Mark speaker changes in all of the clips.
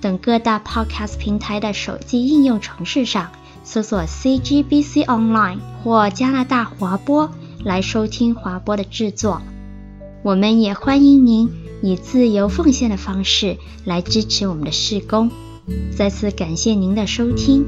Speaker 1: 等各大 Podcast 平台的手机应用程式上搜索 CGBC Online 或加拿大华播来收听华播的制作。我们也欢迎您以自由奉献的方式来支持我们的事工。再次感谢您的收听。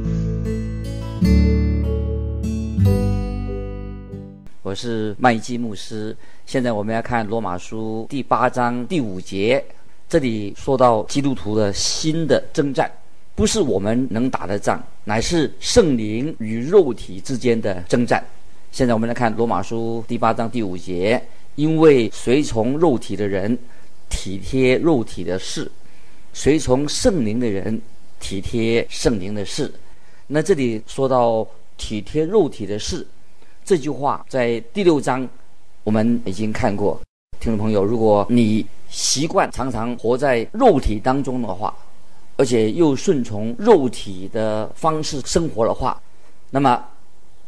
Speaker 2: 我是麦基牧师。现在我们要看罗马书第八章第五节，这里说到基督徒的新的征战，不是我们能打的仗，乃是圣灵与肉体之间的征战。现在我们来看罗马书第八章第五节，因为随从肉体的人体贴肉体的事。随从圣灵的人体贴圣灵的事，那这里说到体贴肉体的事，这句话在第六章我们已经看过。听众朋友，如果你习惯常常活在肉体当中的话，而且又顺从肉体的方式生活的话，那么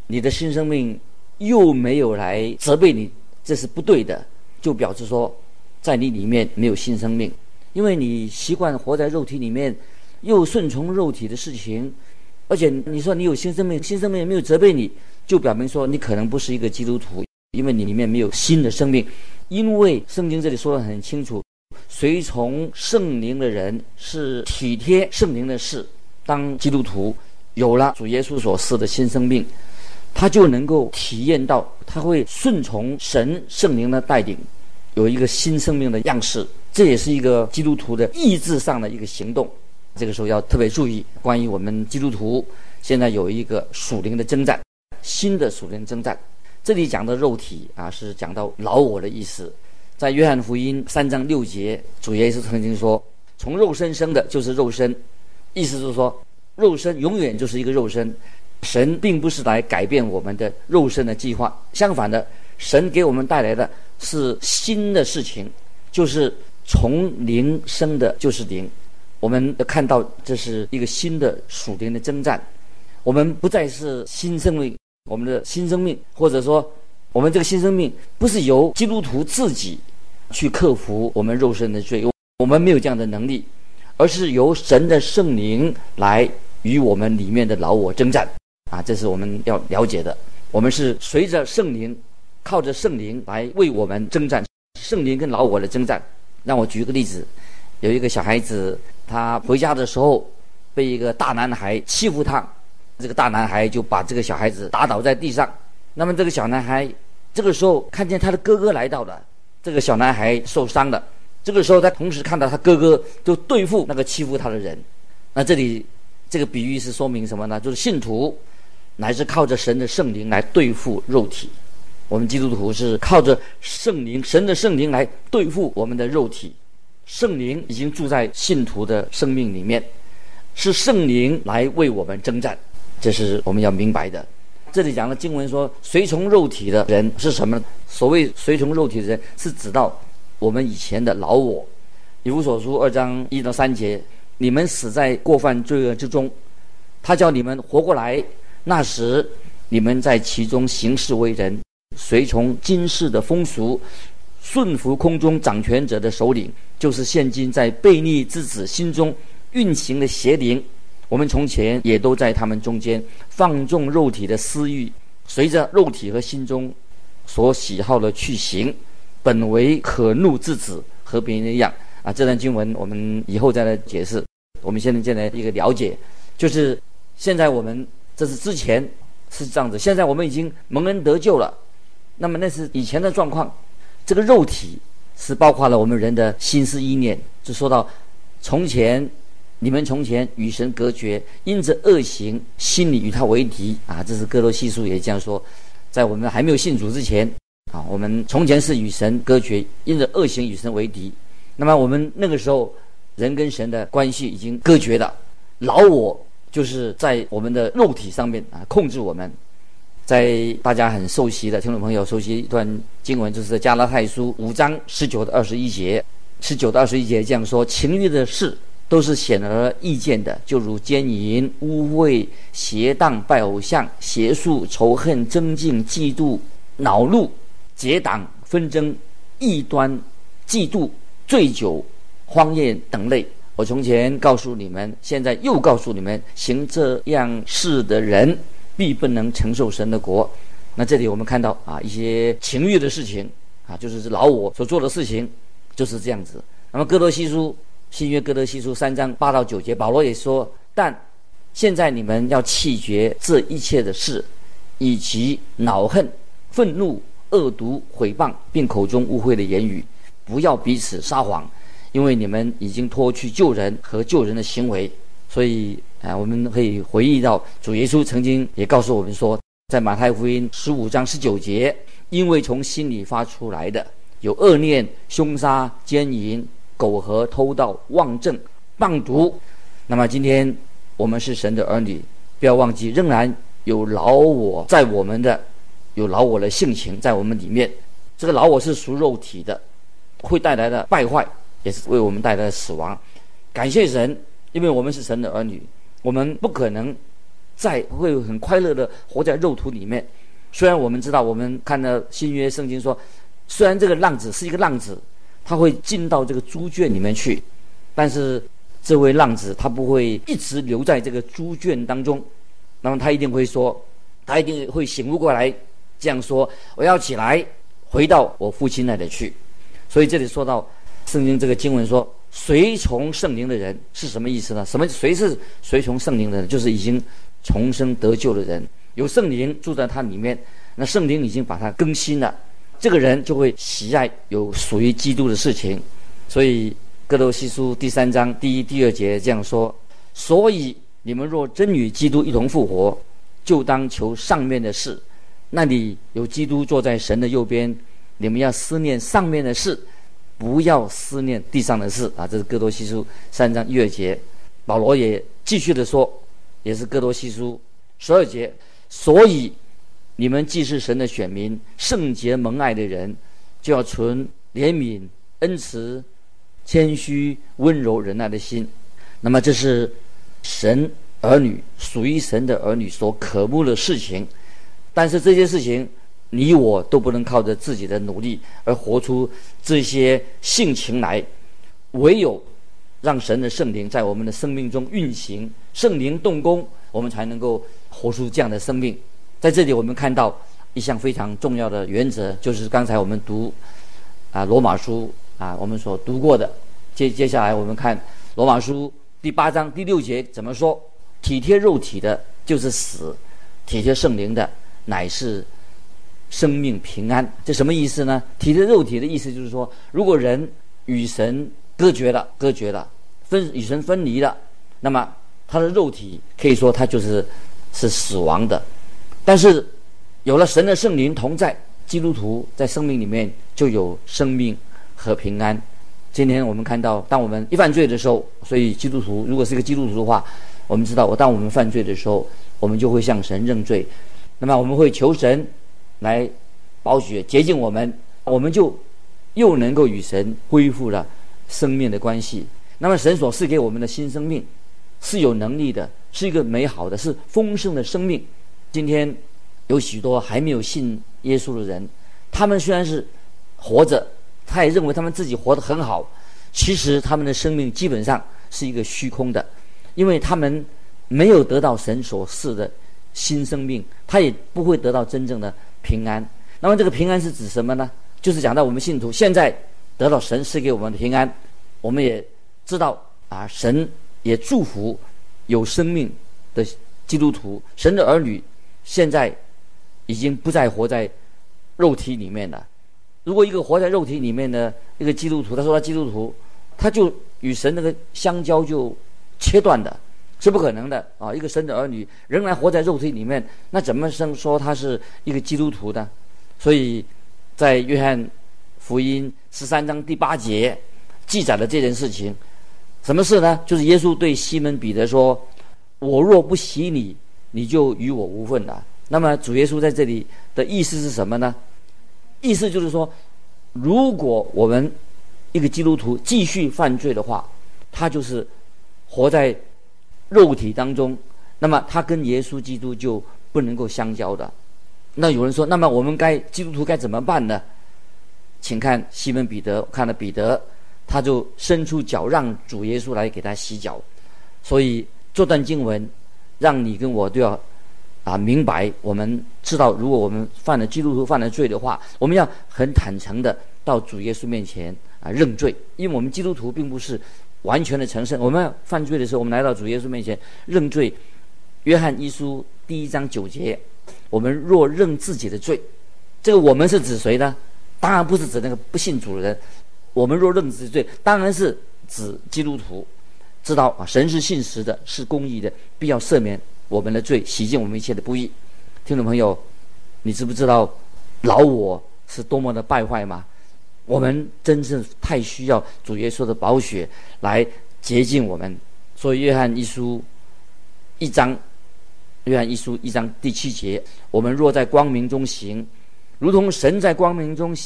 Speaker 2: 你的新生命又没有来责备你，这是不对的，就表示说在你里面没有新生命。因为你习惯活在肉体里面，又顺从肉体的事情，而且你说你有新生命，新生命也没有责备你，就表明说你可能不是一个基督徒，因为你里面没有新的生命。因为圣经这里说的很清楚，随从圣灵的人是体贴圣灵的事。当基督徒有了主耶稣所赐的新生命，他就能够体验到，他会顺从神圣灵的带领，有一个新生命的样式。这也是一个基督徒的意志上的一个行动，这个时候要特别注意。关于我们基督徒现在有一个属灵的征战，新的属灵征战。这里讲的肉体啊，是讲到老我的意思。在约翰福音三章六节，主耶稣曾经说：“从肉身生的，就是肉身。”意思就是说，肉身永远就是一个肉身。神并不是来改变我们的肉身的计划，相反的，神给我们带来的是新的事情，就是。从灵生的就是灵，我们看到这是一个新的属灵的征战。我们不再是新生命，我们的新生命，或者说我们这个新生命不是由基督徒自己去克服我们肉身的罪，我们没有这样的能力，而是由神的圣灵来与我们里面的老我征战。啊，这是我们要了解的。我们是随着圣灵，靠着圣灵来为我们征战，圣灵跟老我的征战。让我举个例子，有一个小孩子，他回家的时候被一个大男孩欺负他，这个大男孩就把这个小孩子打倒在地上。那么这个小男孩这个时候看见他的哥哥来到了，这个小男孩受伤了。这个时候他同时看到他哥哥就对付那个欺负他的人。那这里这个比喻是说明什么呢？就是信徒乃是靠着神的圣灵来对付肉体。我们基督徒是靠着圣灵、神的圣灵来对付我们的肉体。圣灵已经住在信徒的生命里面，是圣灵来为我们征战，这是我们要明白的。这里讲的经文说，随从肉体的人是什么？所谓随从肉体的人，是指到我们以前的老我。以弗所书二章一到三节，你们死在过犯罪恶之中，他叫你们活过来，那时你们在其中行事为人。随从今世的风俗，顺服空中掌权者的首领，就是现今在悖逆之子心中运行的邪灵。我们从前也都在他们中间放纵肉体的私欲，随着肉体和心中所喜好的去行，本为可怒之子，和别人一样。啊，这段经文我们以后再来解释。我们现在先来一个了解，就是现在我们这是之前是这样子，现在我们已经蒙恩得救了。那么那是以前的状况，这个肉体是包括了我们人的心思意念。就说到从前，你们从前与神隔绝，因着恶行，心里与他为敌啊。这是哥罗西书也这样说，在我们还没有信主之前啊，我们从前是与神隔绝，因着恶行与神为敌。那么我们那个时候人跟神的关系已经隔绝了，老我就是在我们的肉体上面啊控制我们。在大家很熟悉的听众朋友熟悉一段经文，就是在加拉太书五章十九到二十一节，十九到二十一节这样说：情欲的事都是显而易见的，就如奸淫、污秽、邪荡、拜偶像、邪术、仇恨、增进、嫉妒、恼怒、结党、纷争、异端、嫉妒、醉酒、荒宴等类。我从前告诉你们，现在又告诉你们，行这样事的人。必不能承受神的国。那这里我们看到啊，一些情欲的事情啊，就是老我所做的事情，就是这样子。那么哥罗西书新约哥德西书三章八到九节，保罗也说：但现在你们要弃绝这一切的事，以及恼恨、愤怒、恶毒、毁谤，并口中污秽的言语，不要彼此撒谎，因为你们已经脱去救人和救人的行为，所以。啊，我们可以回忆到主耶稣曾经也告诉我们说，在马太福音十五章十九节，因为从心里发出来的有恶念、凶杀、奸淫、苟合、偷盗、妄政、谤讟。那么今天我们是神的儿女，不要忘记，仍然有老我在我们的，有老我的性情在我们里面。这个老我是属肉体的，会带来的败坏，也是为我们带来的死亡。感谢神，因为我们是神的儿女。我们不可能再会很快乐的活在肉体里面。虽然我们知道，我们看到新约圣经说，虽然这个浪子是一个浪子，他会进到这个猪圈里面去，但是这位浪子他不会一直留在这个猪圈当中。那么他一定会说，他一定会醒悟过来，这样说：我要起来，回到我父亲那里去。所以这里说到圣经这个经文说。随从圣灵的人是什么意思呢？什么？谁是随从圣灵的人？就是已经重生得救的人，有圣灵住在他里面，那圣灵已经把他更新了，这个人就会喜爱有属于基督的事情。所以哥罗西书第三章第一、第二节这样说：所以你们若真与基督一同复活，就当求上面的事，那里有基督坐在神的右边，你们要思念上面的事。不要思念地上的事啊！这是哥罗西书三章一二节，保罗也继续的说，也是哥罗西书十二节。所以你们既是神的选民，圣洁蒙爱的人，就要存怜悯、恩慈、谦虚、温柔、忍耐的心。那么这是神儿女属于神的儿女所渴慕的事情，但是这些事情。你我都不能靠着自己的努力而活出这些性情来，唯有让神的圣灵在我们的生命中运行，圣灵动工，我们才能够活出这样的生命。在这里，我们看到一项非常重要的原则，就是刚才我们读啊罗马书啊我们所读过的。接接下来我们看罗马书第八章第六节怎么说？体贴肉体的，就是死；体贴圣灵的，乃是。生命平安，这什么意思呢？体贴肉体的意思就是说，如果人与神隔绝了、隔绝了、分与神分离了，那么他的肉体可以说他就是是死亡的。但是有了神的圣灵同在，基督徒在生命里面就有生命和平安。今天我们看到，当我们一犯罪的时候，所以基督徒如果是一个基督徒的话，我们知道，我当我们犯罪的时候，我们就会向神认罪，那么我们会求神。来保血洁净我们，我们就又能够与神恢复了生命的关系。那么神所赐给我们的新生命是有能力的，是一个美好的，是丰盛的生命。今天有许多还没有信耶稣的人，他们虽然是活着，他也认为他们自己活得很好，其实他们的生命基本上是一个虚空的，因为他们没有得到神所赐的新生命，他也不会得到真正的。平安，那么这个平安是指什么呢？就是讲到我们信徒现在得到神赐给我们的平安，我们也知道啊，神也祝福有生命的基督徒，神的儿女现在已经不再活在肉体里面了。如果一个活在肉体里面的一个基督徒，他说他基督徒，他就与神那个相交就切断的。是不可能的啊！一个神的儿女仍然活在肉体里面，那怎么生说他是一个基督徒呢？所以，在约翰福音十三章第八节记载了这件事情。什么事呢？就是耶稣对西门彼得说：“我若不洗你，你就与我无份了。”那么主耶稣在这里的意思是什么呢？意思就是说，如果我们一个基督徒继续犯罪的话，他就是活在肉体当中，那么他跟耶稣基督就不能够相交的。那有人说，那么我们该基督徒该怎么办呢？请看西门彼得，看了彼得，他就伸出脚让主耶稣来给他洗脚。所以这段经文让你跟我都要啊明白，我们知道，如果我们犯了基督徒犯了罪的话，我们要很坦诚的到主耶稣面前啊认罪，因为我们基督徒并不是完全的成圣。我们犯罪的时候，我们来到主耶稣面前认罪。约翰一书第一章九节，我们若认自己的罪，这个我们是指谁呢？当然不是指那个不信主的人，我们若认自己罪，当然是指基督徒，知道啊，神是信实的，是公义的，必要赦免我们的罪，洗净我们一切的不义。听众朋友，你知不知道老我是多么的败坏吗？我们真正太需要主耶稣的宝血来洁净我们。所以约翰一书一章，约翰一书一章第七节，我们若在光明中行。如同神在光明中，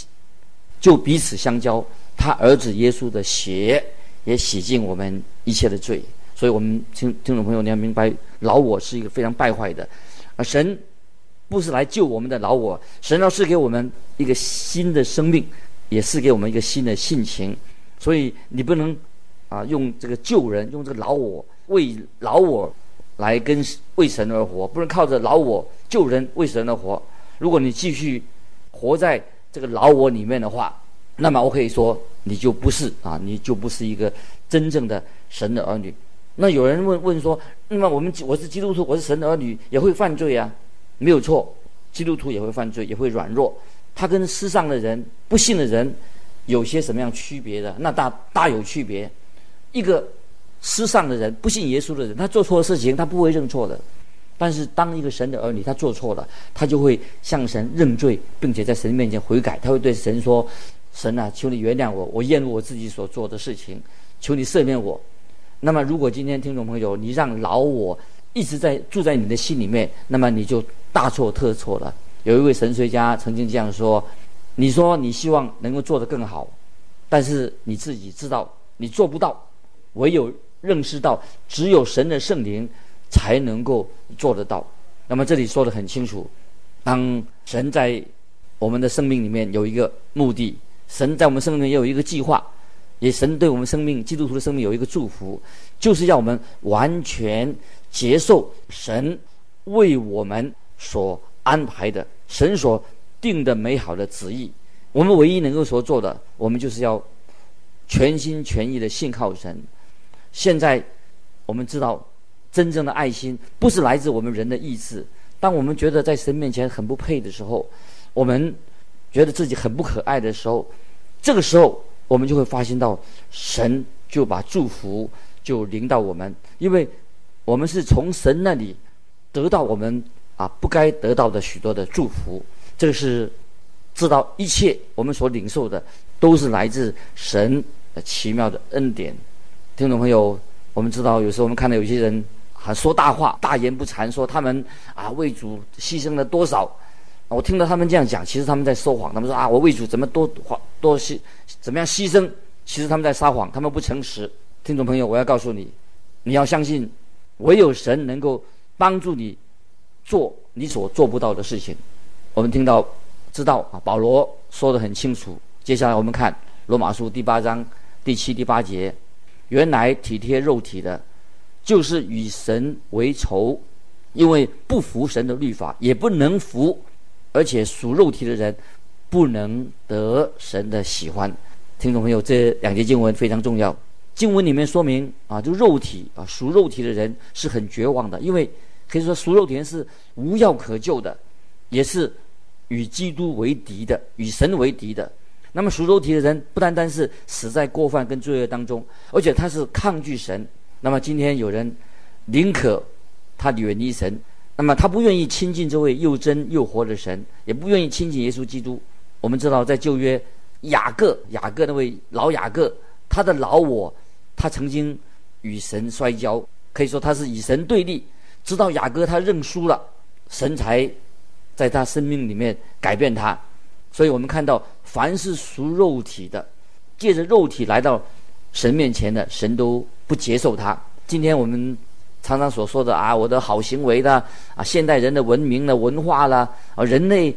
Speaker 2: 就彼此相交，他儿子耶稣的血也洗净我们一切的罪。所以，我们听听众朋友，你要明白，老我是一个非常败坏的，而神不是来救我们的老我，神要赐给我们一个新的生命，也赐给我们一个新的性情。所以，你不能啊用这个救人，用这个老我为老我来跟为神而活，不能靠着老我救人为神而活。如果你继续。活在这个老我里面的话，那么我可以说你就不是啊，你就不是一个真正的神的儿女。那有人问问说，那么我们我是基督徒，我是神的儿女，也会犯罪啊？没有错，基督徒也会犯罪，也会软弱。他跟世上的人、不信的人有些什么样区别的？那大大有区别。一个世上的人、不信耶稣的人，他做错事情，他不会认错的。但是，当一个神的儿女，他做错了，他就会向神认罪，并且在神面前悔改。他会对神说：“神啊，求你原谅我，我厌恶我自己所做的事情，求你赦免我。”那么，如果今天听众朋友，你让老我一直在住在你的心里面，那么你就大错特错了。有一位神学家曾经这样说：“你说你希望能够做得更好，但是你自己知道你做不到，唯有认识到只有神的圣灵。”才能够做得到。那么这里说得很清楚，当神在我们的生命里面有一个目的，神在我们生命里面也有一个计划，也神对我们生命基督徒的生命有一个祝福，就是要我们完全接受神为我们所安排的、神所定的美好的旨意。我们唯一能够所做的，我们就是要全心全意的信靠神。现在我们知道。真正的爱心不是来自我们人的意志。当我们觉得在神面前很不配的时候，我们觉得自己很不可爱的时候，这个时候我们就会发现到神就把祝福就临到我们，因为我们是从神那里得到我们啊不该得到的许多的祝福。这个是知道一切我们所领受的都是来自神的奇妙的恩典。听众朋友，我们知道有时候我们看到有些人。还说大话，大言不惭，说他们啊为主牺牲了多少？我听到他们这样讲，其实他们在说谎。他们说啊，我为主怎么多花多牺，怎么样牺牲？其实他们在撒谎，他们不诚实。听众朋友，我要告诉你，你要相信，唯有神能够帮助你做你所做不到的事情。我们听到知道啊，保罗说得很清楚。接下来我们看罗马书第八章第七、第八节，原来体贴肉体的。就是与神为仇，因为不服神的律法，也不能服，而且属肉体的人不能得神的喜欢。听众朋友，这两节经文非常重要。经文里面说明啊，就肉体啊，属肉体的人是很绝望的，因为可以说属肉体人是无药可救的，也是与基督为敌的，与神为敌的。那么属肉体的人不单单是死在过犯跟罪恶当中，而且他是抗拒神。那么今天有人宁可他远离神，那么他不愿意亲近这位又真又活的神，也不愿意亲近耶稣基督。我们知道在旧约雅各，雅各那位老雅各，他的老我他曾经与神摔跤，可以说他是与神对立，直到雅各他认输了，神才在他生命里面改变他。所以我们看到，凡是属肉体的，借着肉体来到神面前的，神都不接受他。今天我们常常所说的啊，我的好行为的啊，现代人的文明的文化了啊，人类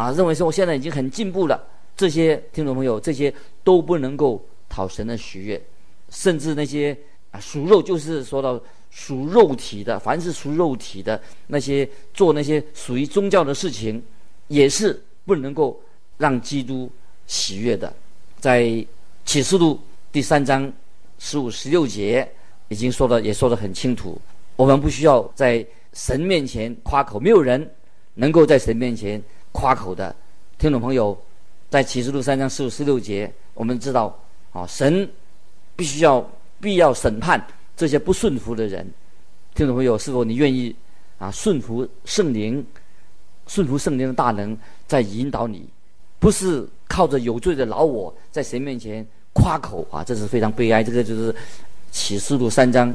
Speaker 2: 啊认为说我现在已经很进步了，这些听众朋友，这些都不能够讨神的喜悦，甚至那些啊属肉，就是说到属肉体的，凡是属肉体的那些做那些属于宗教的事情，也是不能够。让基督喜悦的，在启示录第三章十五、十六节已经说的，也说得很清楚。我们不需要在神面前夸口，没有人能够在神面前夸口的。听众朋友，在启示录三章十五、十六节，我们知道啊，神必须要必要审判这些不顺服的人。听众朋友，是否你愿意啊顺服圣灵，顺服圣灵的大能，在引导你？不是靠着有罪的老我在神面前夸口啊，这是非常悲哀。这个就是启示录三章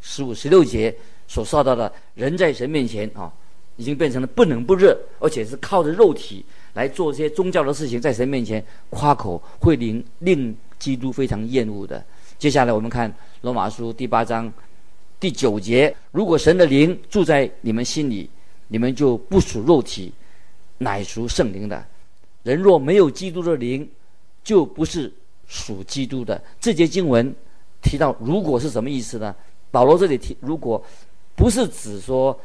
Speaker 2: 十五、十六节所说到的，人在神面前啊，已经变成了不冷不热，而且是靠着肉体来做这些宗教的事情，在神面前夸口，会令令基督非常厌恶的。接下来我们看罗马书第八章第九节：如果神的灵住在你们心里，你们就不属肉体，乃属圣灵的。人若没有基督的灵，就不是属基督的。这节经文提到，如果是什么意思呢？保罗这里提，如果不是指说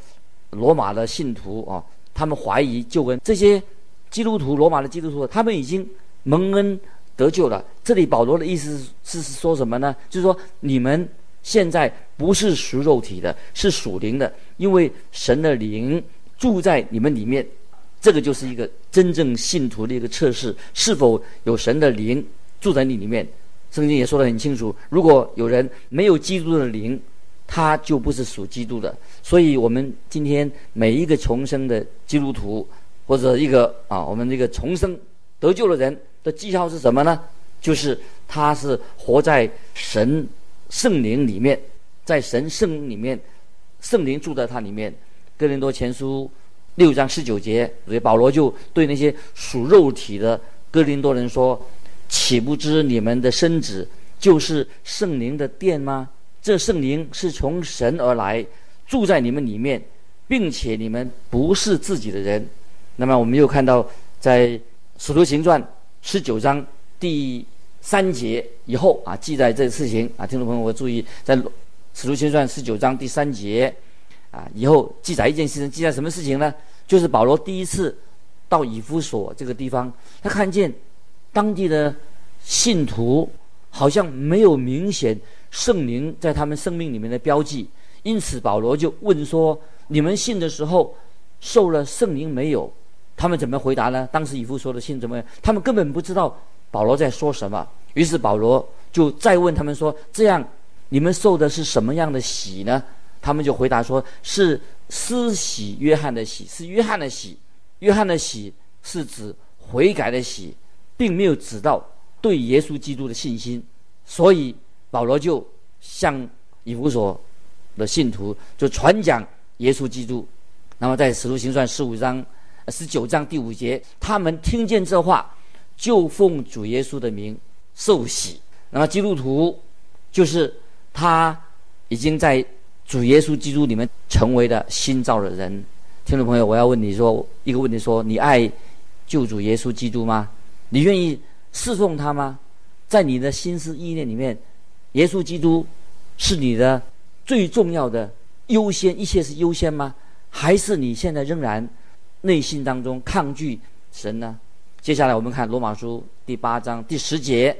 Speaker 2: 罗马的信徒啊，他们怀疑救恩，这些基督徒，罗马的基督徒，他们已经蒙恩得救了。这里保罗的意思是是说什么呢？就是说你们现在不是属肉体的，是属灵的，因为神的灵住在你们里面。这个就是一个真正信徒的一个测试，是否有神的灵住在你里面。圣经也说得很清楚，如果有人没有基督的灵，他就不是属基督的。所以，我们今天每一个重生的基督徒，或者一个啊，我们这个重生得救的人的记号是什么呢？就是他是活在神圣灵里面，在神圣里面，圣灵住在他里面。哥林多前书。六章十九节，所以保罗就对那些属肉体的哥林多人说：“岂不知你们的身子就是圣灵的殿吗？这圣灵是从神而来，住在你们里面，并且你们不是自己的人。”那么我们又看到，在使徒行传十九章第三节以后啊，记载这个事情啊，听众朋友我注意，在使徒行传十九章第三节。啊，以后记载一件事情，记载什么事情呢？就是保罗第一次到以弗所这个地方，他看见当地的信徒好像没有明显圣灵在他们生命里面的标记，因此保罗就问说：“你们信的时候受了圣灵没有？”他们怎么回答呢？当时以弗所的信怎么样？他们根本不知道保罗在说什么。于是保罗就再问他们说：“这样你们受的是什么样的洗呢？”他们就回答说：“是施洗约翰的洗，是约翰的洗。约翰的洗是指悔改的洗，并没有指到对耶稣基督的信心。所以保罗就向以弗所的信徒就传讲耶稣基督。那么在使徒行传十五章、十九章第五节，他们听见这话，就奉主耶稣的名受洗。那么基督徒就是他已经在。”主耶稣基督，里面成为了新造的人。听众朋友，我要问你说一个问题：说你爱救主耶稣基督吗？你愿意侍奉他吗？在你的心思意念里面，耶稣基督是你的最重要的优先，一切是优先吗？还是你现在仍然内心当中抗拒神呢？接下来我们看罗马书第八章第十节：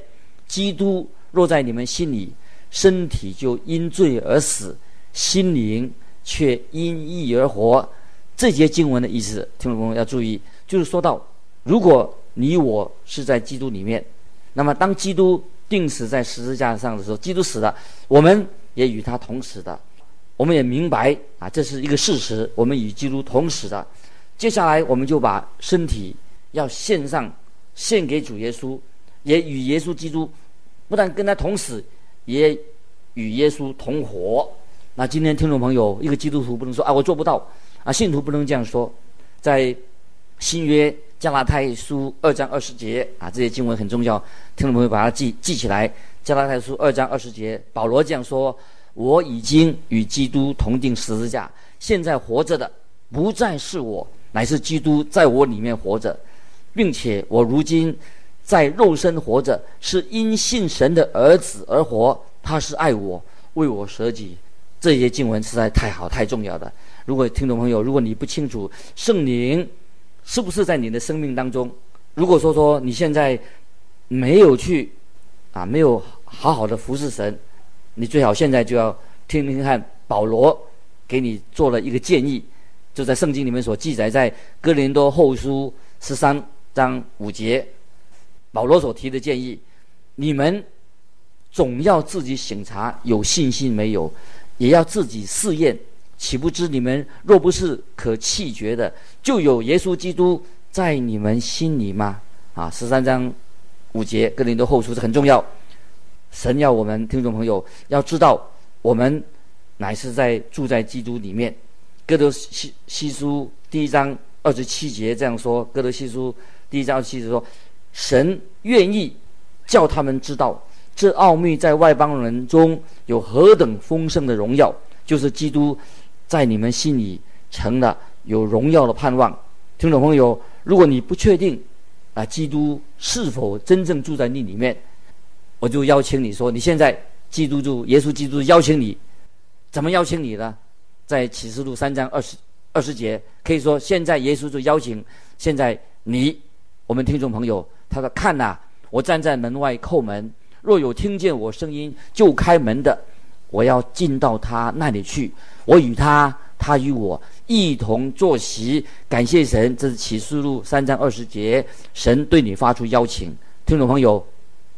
Speaker 2: 基督若在你们心里，身体就因罪而死。心灵却因义而活，这节经文的意思，听众朋友要注意，就是说到，如果你我是在基督里面，那么当基督钉死在十字架上的时候，基督死了，我们也与他同死的，我们也明白啊，这是一个事实，我们与基督同死的。接下来，我们就把身体要献上，献给主耶稣，也与耶稣基督不但跟他同死，也与耶稣同活。那今天听众朋友，一个基督徒不能说啊，我做不到啊，信徒不能这样说。在新约加拉太书二章二十节啊，这些经文很重要，听众朋友把它记记起来。加拉太书二章二十节，保罗这样说：“我已经与基督同钉十字架，现在活着的不再是我，乃是基督在我里面活着，并且我如今在肉身活着，是因信神的儿子而活。他是爱我，为我舍己。”这些经文实在太好、太重要了。如果听众朋友，如果你不清楚圣灵是不是在你的生命当中，如果说说你现在没有去啊，没有好好的服侍神，你最好现在就要听听看保罗给你做了一个建议，就在圣经里面所记载在哥林多后书十三章五节，保罗所提的建议：你们总要自己省察有信心没有。也要自己试验，岂不知你们若不是可弃绝的，就有耶稣基督在你们心里吗？啊，十三章五节，哥林多后书是很重要。神要我们听众朋友要知道，我们乃是在住在基督里面。哥德西西书第一章二十七节这样说：哥德西书第一章二十七节说，神愿意叫他们知道。这奥秘在外邦人中有何等丰盛的荣耀，就是基督在你们心里成了有荣耀的盼望。听众朋友，如果你不确定啊，基督是否真正住在你里面，我就邀请你说，你现在基督就，耶稣基督邀请你，怎么邀请你呢？在启示录三章二十二十节，可以说现在耶稣就邀请现在你，我们听众朋友，他说：“看呐，我站在门外叩门。”若有听见我声音就开门的，我要进到他那里去，我与他，他与我一同坐席。感谢神，这是启示录三章二十节，神对你发出邀请。听众朋友，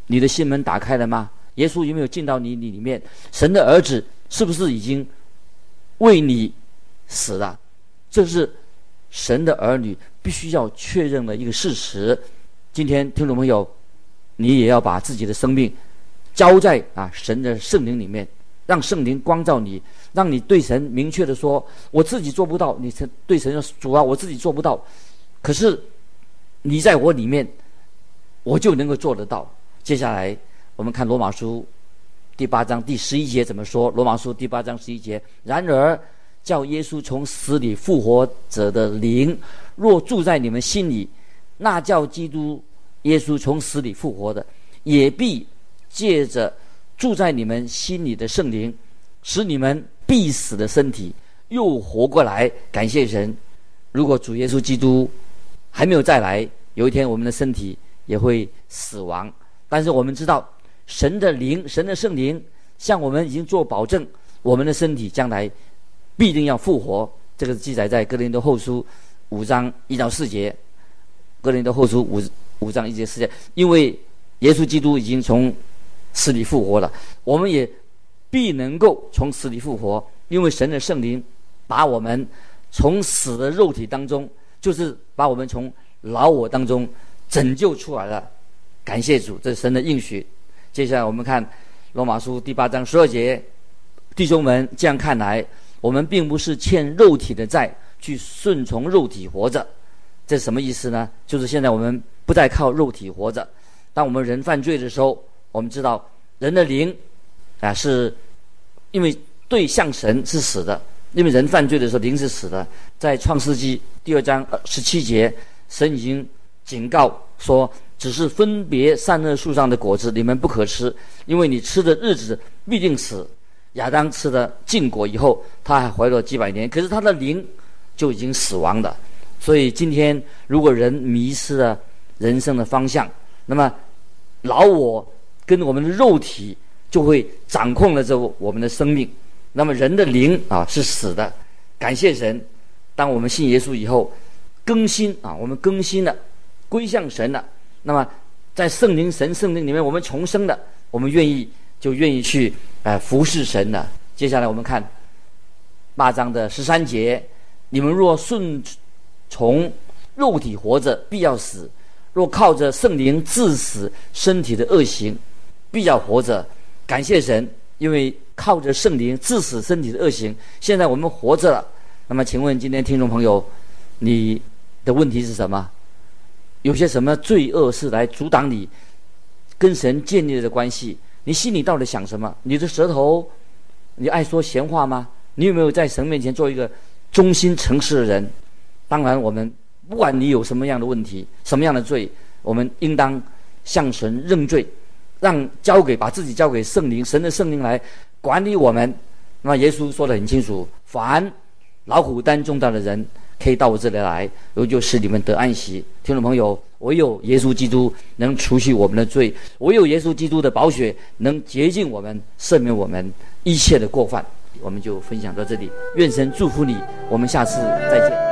Speaker 2: 你的心门打开了吗？耶稣有没有进到你你里面？神的儿子是不是已经为你死了？这是神的儿女必须要确认的一个事实。今天，听众朋友。你也要把自己的生命交在啊神的圣灵里面，让圣灵光照你，让你对神明确的说：“我自己做不到。”你对神说：“主啊，我自己做不到。”可是你在我里面，我就能够做得到。接下来我们看罗马书第八章第十一节怎么说？罗马书第八章十一节：“然而叫耶稣从死里复活者的灵，若住在你们心里，那叫基督。”耶稣从死里复活的，也必借着住在你们心里的圣灵，使你们必死的身体又活过来。感谢神！如果主耶稣基督还没有再来，有一天我们的身体也会死亡。但是我们知道，神的灵、神的圣灵向我们已经做保证，我们的身体将来必定要复活。这个记载在哥林多后书五章一到四节。哥林多后书五。五章一节四节，因为耶稣基督已经从死里复活了，我们也必能够从死里复活，因为神的圣灵把我们从死的肉体当中，就是把我们从老我当中拯救出来了。感谢主，这是神的应许。接下来我们看罗马书第八章十二节，弟兄们，这样看来，我们并不是欠肉体的债，去顺从肉体活着。这什么意思呢？就是现在我们。不再靠肉体活着。当我们人犯罪的时候，我们知道人的灵啊，是因为对向神是死的。因为人犯罪的时候，灵是死的。在创世纪第二章十七节，神已经警告说：“只是分别善恶树上的果子，你们不可吃，因为你吃的日子必定死。”亚当吃了禁果以后，他还活了几百年，可是他的灵就已经死亡了。所以今天，如果人迷失了，人生的方向，那么老我跟我们的肉体就会掌控了这我们的生命。那么人的灵啊是死的，感谢神，当我们信耶稣以后，更新啊，我们更新了，归向神了。那么在圣灵神圣灵里面，我们重生了，我们愿意就愿意去哎、呃、服侍神了。接下来我们看八章的十三节：你们若顺从肉体活着，必要死。若靠着圣灵致死身体的恶行，必要活着。感谢神，因为靠着圣灵致死身体的恶行。现在我们活着了，那么请问今天听众朋友，你的问题是什么？有些什么罪恶是来阻挡你跟神建立的关系？你心里到底想什么？你的舌头，你爱说闲话吗？你有没有在神面前做一个忠心诚实的人？当然，我们不管你有什么样的问题、什么样的罪，我们应当向神认罪。让交给把自己交给圣灵，神的圣灵来管理我们。那么耶稣说得很清楚：凡老虎担重担的人，可以到我这里来，我就使你们得安息。听众朋友，唯有耶稣基督能除去我们的罪，唯有耶稣基督的宝血能洁净我们，赦免我们一切的过犯。我们就分享到这里，愿神祝福你，我们下次再见。